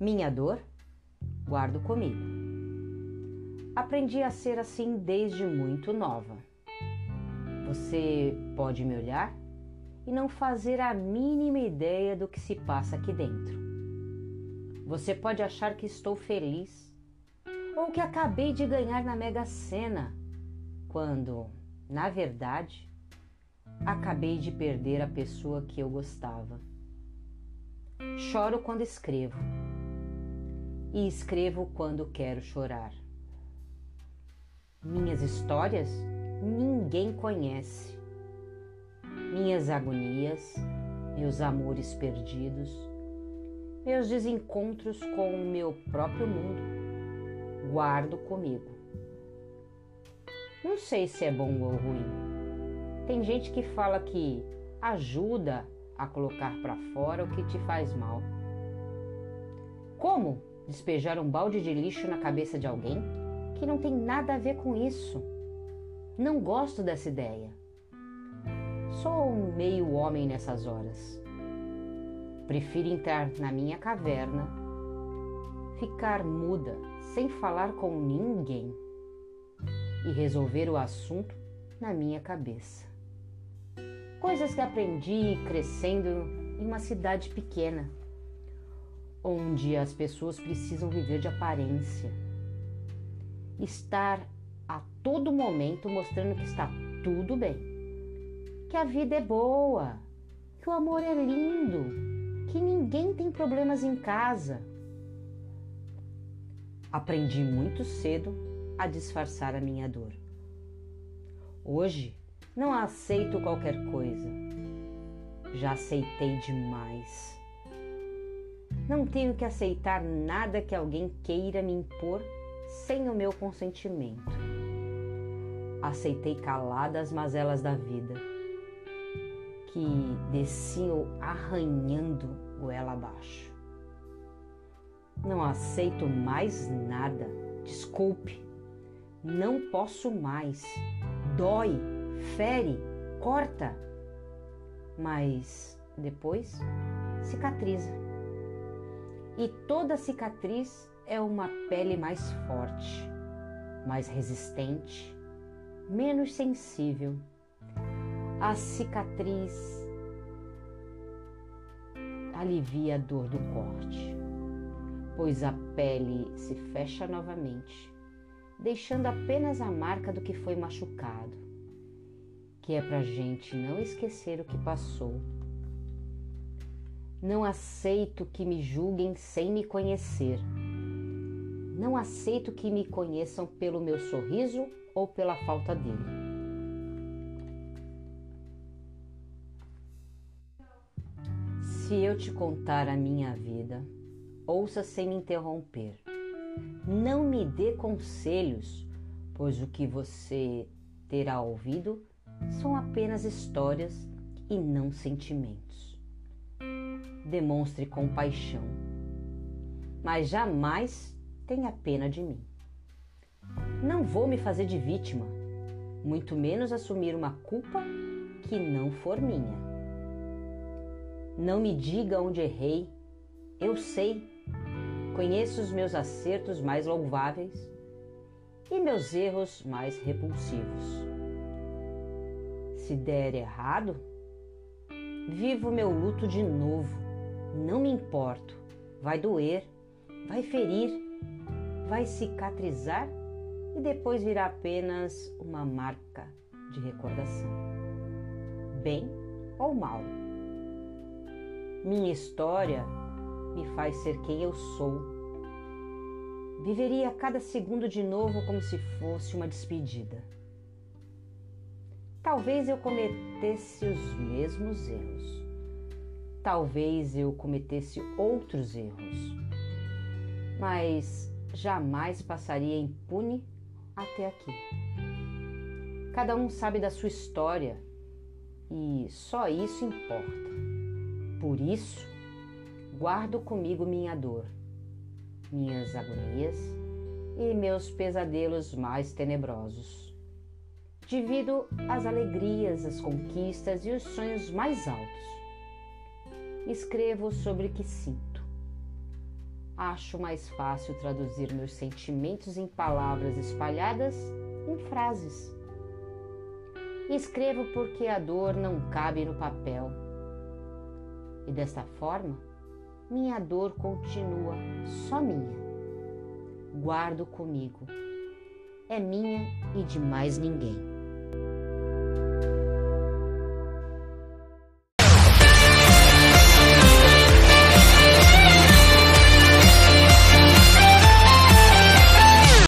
Minha dor, guardo comigo. Aprendi a ser assim desde muito nova. Você pode me olhar e não fazer a mínima ideia do que se passa aqui dentro. Você pode achar que estou feliz ou que acabei de ganhar na Mega Sena, quando, na verdade, acabei de perder a pessoa que eu gostava. Choro quando escrevo e escrevo quando quero chorar. Minhas histórias ninguém conhece. Minhas agonias, meus amores perdidos, meus desencontros com o meu próprio mundo, guardo comigo. Não sei se é bom ou ruim. Tem gente que fala que ajuda a colocar para fora o que te faz mal. Como despejar um balde de lixo na cabeça de alguém que não tem nada a ver com isso? Não gosto dessa ideia. Sou um meio homem nessas horas. Prefiro entrar na minha caverna, ficar muda, sem falar com ninguém e resolver o assunto na minha cabeça. Coisas que aprendi crescendo em uma cidade pequena, onde as pessoas precisam viver de aparência. Estar a todo momento mostrando que está tudo bem, que a vida é boa, que o amor é lindo, que ninguém tem problemas em casa. Aprendi muito cedo a disfarçar a minha dor. Hoje não aceito qualquer coisa. Já aceitei demais. Não tenho que aceitar nada que alguém queira me impor sem o meu consentimento. Aceitei calada as mazelas da vida, que desciam arranhando goela abaixo. Não aceito mais nada. Desculpe, não posso mais. Dói, fere, corta, mas depois cicatriza. E toda cicatriz é uma pele mais forte, mais resistente, menos sensível. A cicatriz alivia a dor do corte, pois a pele se fecha novamente deixando apenas a marca do que foi machucado, que é para gente não esquecer o que passou. Não aceito que me julguem sem me conhecer. Não aceito que me conheçam pelo meu sorriso ou pela falta dele. Se eu te contar a minha vida, ouça sem me interromper. Não me dê conselhos, pois o que você terá ouvido são apenas histórias e não sentimentos. Demonstre compaixão, mas jamais tenha pena de mim. Não vou me fazer de vítima, muito menos assumir uma culpa que não for minha. Não me diga onde errei, eu sei Conheço os meus acertos mais louváveis e meus erros mais repulsivos. Se der errado, vivo meu luto de novo. Não me importo. Vai doer, vai ferir, vai cicatrizar e depois virá apenas uma marca de recordação. Bem ou mal. Minha história me faz ser quem eu sou. Viveria cada segundo de novo como se fosse uma despedida. Talvez eu cometesse os mesmos erros. Talvez eu cometesse outros erros. Mas jamais passaria impune até aqui. Cada um sabe da sua história e só isso importa. Por isso, guardo comigo minha dor, minhas agonias e meus pesadelos mais tenebrosos. Divido as alegrias, as conquistas e os sonhos mais altos. Escrevo sobre o que sinto. acho mais fácil traduzir meus sentimentos em palavras espalhadas em frases. Escrevo porque a dor não cabe no papel. E desta forma, minha dor continua só minha. Guardo comigo. É minha e de mais ninguém.